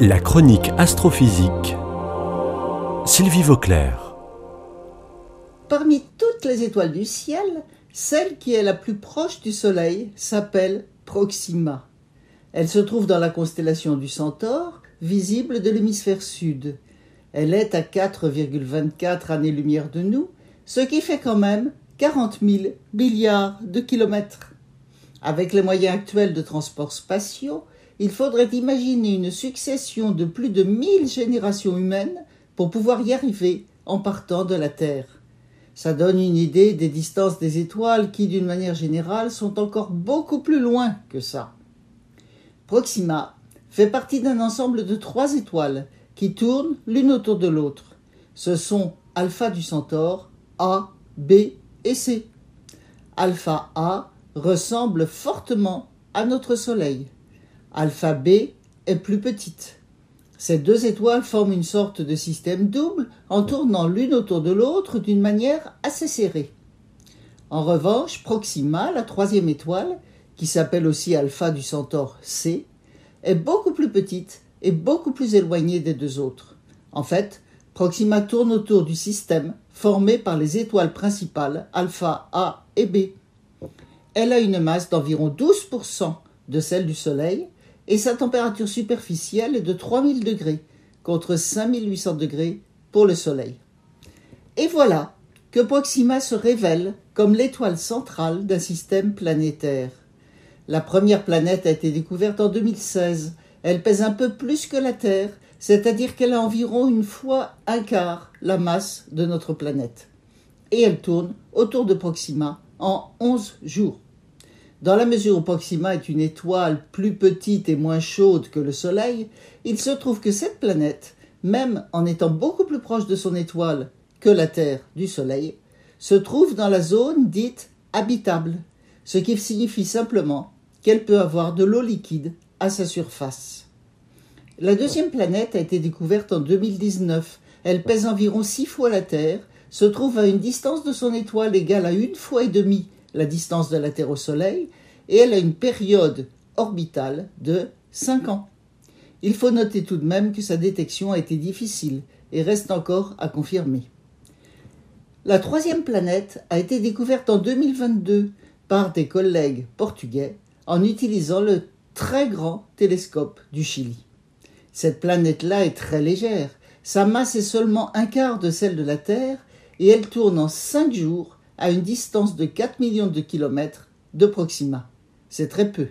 La chronique astrophysique. Sylvie Vauclair. Parmi toutes les étoiles du ciel, celle qui est la plus proche du Soleil s'appelle Proxima. Elle se trouve dans la constellation du Centaure, visible de l'hémisphère sud. Elle est à 4,24 années-lumière de nous, ce qui fait quand même 40 000 milliards de kilomètres. Avec les moyens actuels de transport spatiaux, il faudrait imaginer une succession de plus de 1000 générations humaines pour pouvoir y arriver en partant de la Terre. Ça donne une idée des distances des étoiles qui, d'une manière générale, sont encore beaucoup plus loin que ça. Proxima fait partie d'un ensemble de trois étoiles qui tournent l'une autour de l'autre. Ce sont Alpha du Centaure, A, B et C. Alpha A ressemble fortement à notre Soleil. Alpha B est plus petite. Ces deux étoiles forment une sorte de système double en tournant l'une autour de l'autre d'une manière assez serrée. En revanche, Proxima, la troisième étoile, qui s'appelle aussi Alpha du Centaure C, est beaucoup plus petite et beaucoup plus éloignée des deux autres. En fait, Proxima tourne autour du système formé par les étoiles principales Alpha A et B. Elle a une masse d'environ 12% de celle du Soleil et sa température superficielle est de 3000 degrés contre 5800 degrés pour le Soleil. Et voilà que Proxima se révèle comme l'étoile centrale d'un système planétaire. La première planète a été découverte en 2016. Elle pèse un peu plus que la Terre, c'est-à-dire qu'elle a environ une fois un quart la masse de notre planète. Et elle tourne autour de Proxima en 11 jours. Dans la mesure où Proxima est une étoile plus petite et moins chaude que le Soleil, il se trouve que cette planète, même en étant beaucoup plus proche de son étoile que la Terre du Soleil, se trouve dans la zone dite habitable, ce qui signifie simplement qu'elle peut avoir de l'eau liquide à sa surface. La deuxième planète a été découverte en 2019. Elle pèse environ six fois la Terre, se trouve à une distance de son étoile égale à une fois et demie la distance de la Terre au Soleil, et elle a une période orbitale de 5 ans. Il faut noter tout de même que sa détection a été difficile et reste encore à confirmer. La troisième planète a été découverte en 2022 par des collègues portugais en utilisant le très grand télescope du Chili. Cette planète-là est très légère, sa masse est seulement un quart de celle de la Terre et elle tourne en cinq jours à une distance de 4 millions de kilomètres de Proxima. C'est très peu,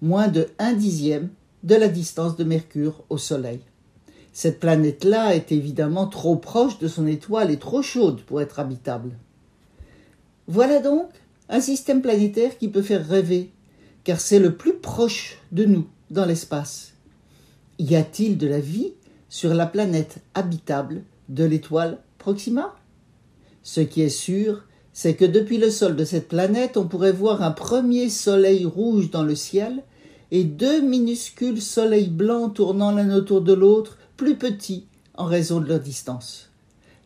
moins de un dixième de la distance de Mercure au Soleil. Cette planète-là est évidemment trop proche de son étoile et trop chaude pour être habitable. Voilà donc un système planétaire qui peut faire rêver, car c'est le plus proche de nous dans l'espace. Y a-t-il de la vie sur la planète habitable de l'étoile Proxima? Ce qui est sûr, c'est que depuis le sol de cette planète, on pourrait voir un premier soleil rouge dans le ciel et deux minuscules soleils blancs tournant l'un autour de l'autre, plus petits en raison de leur distance.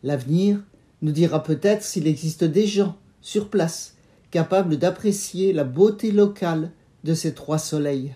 L'avenir nous dira peut-être s'il existe des gens sur place capables d'apprécier la beauté locale de ces trois soleils.